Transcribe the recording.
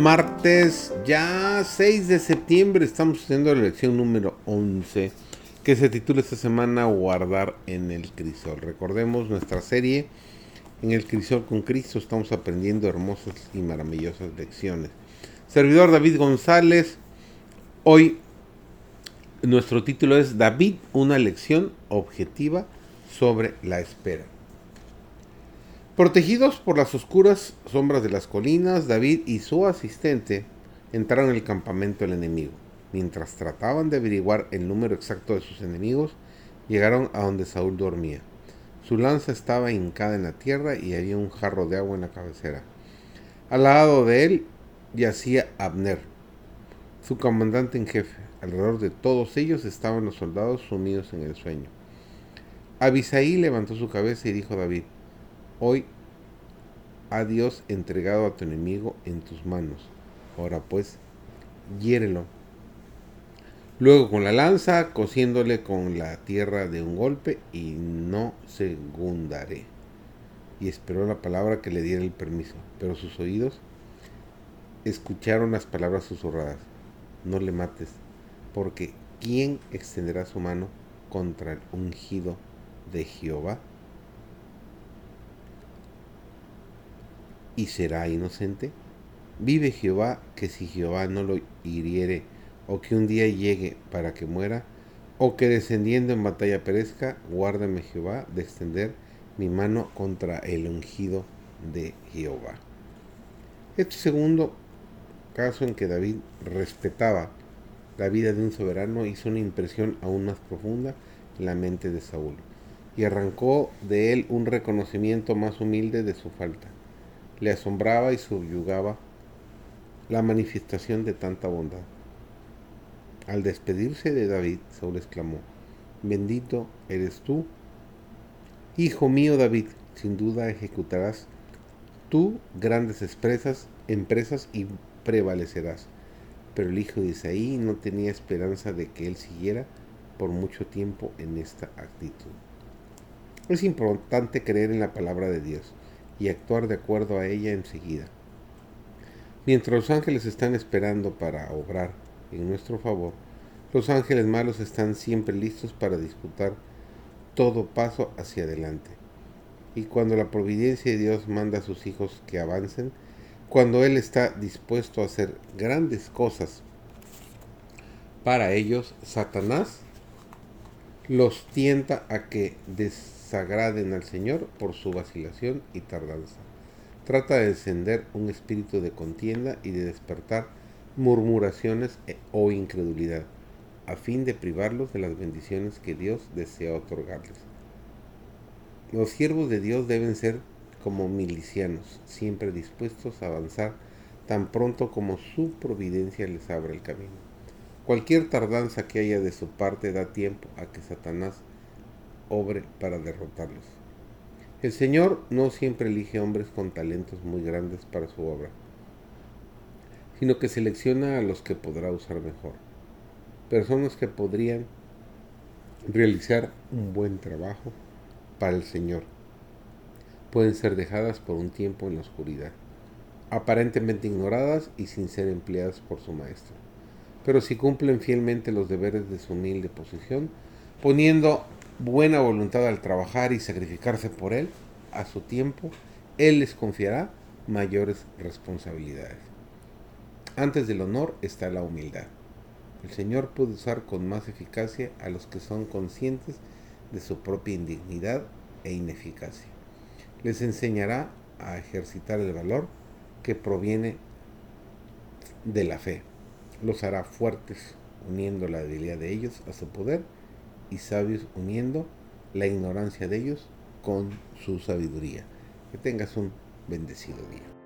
martes ya 6 de septiembre estamos haciendo la lección número 11 que se titula esta semana Guardar en el crisol. Recordemos nuestra serie en el crisol con Cristo estamos aprendiendo hermosas y maravillosas lecciones. Servidor David González, hoy nuestro título es David, una lección objetiva sobre la espera. Protegidos por las oscuras sombras de las colinas, David y su asistente entraron en el campamento del enemigo. Mientras trataban de averiguar el número exacto de sus enemigos, llegaron a donde Saúl dormía. Su lanza estaba hincada en la tierra y había un jarro de agua en la cabecera. Al lado de él yacía Abner, su comandante en jefe. Alrededor de todos ellos estaban los soldados sumidos en el sueño. Abisaí levantó su cabeza y dijo a David, Hoy ha Dios entregado a tu enemigo en tus manos. Ahora pues, hiérelo. Luego con la lanza, cosiéndole con la tierra de un golpe, y no segundaré. Y esperó la palabra que le diera el permiso, pero sus oídos escucharon las palabras susurradas. No le mates, porque ¿quién extenderá su mano contra el ungido de Jehová? Y será inocente? Vive Jehová que si Jehová no lo hiriere, o que un día llegue para que muera, o que descendiendo en batalla perezca, guárdame Jehová de extender mi mano contra el ungido de Jehová. Este segundo caso en que David respetaba la vida de un soberano hizo una impresión aún más profunda en la mente de Saúl y arrancó de él un reconocimiento más humilde de su falta le asombraba y subyugaba la manifestación de tanta bondad. Al despedirse de David, Saúl exclamó, bendito eres tú, hijo mío David, sin duda ejecutarás tú grandes empresas, empresas y prevalecerás. Pero el hijo de Isaí no tenía esperanza de que él siguiera por mucho tiempo en esta actitud. Es importante creer en la palabra de Dios y actuar de acuerdo a ella enseguida. Mientras los ángeles están esperando para obrar en nuestro favor, los ángeles malos están siempre listos para disputar todo paso hacia adelante. Y cuando la providencia de Dios manda a sus hijos que avancen, cuando Él está dispuesto a hacer grandes cosas para ellos, Satanás los tienta a que des sagraden al Señor por su vacilación y tardanza. Trata de encender un espíritu de contienda y de despertar murmuraciones e, o incredulidad, a fin de privarlos de las bendiciones que Dios desea otorgarles. Los siervos de Dios deben ser como milicianos, siempre dispuestos a avanzar tan pronto como su providencia les abra el camino. Cualquier tardanza que haya de su parte da tiempo a que Satanás obre para derrotarlos. El Señor no siempre elige hombres con talentos muy grandes para su obra, sino que selecciona a los que podrá usar mejor. Personas que podrían realizar un buen trabajo para el Señor. Pueden ser dejadas por un tiempo en la oscuridad, aparentemente ignoradas y sin ser empleadas por su maestro. Pero si cumplen fielmente los deberes de su humilde posición, poniendo buena voluntad al trabajar y sacrificarse por Él, a su tiempo, Él les confiará mayores responsabilidades. Antes del honor está la humildad. El Señor puede usar con más eficacia a los que son conscientes de su propia indignidad e ineficacia. Les enseñará a ejercitar el valor que proviene de la fe. Los hará fuertes, uniendo la debilidad de ellos a su poder y sabios uniendo la ignorancia de ellos con su sabiduría. Que tengas un bendecido día.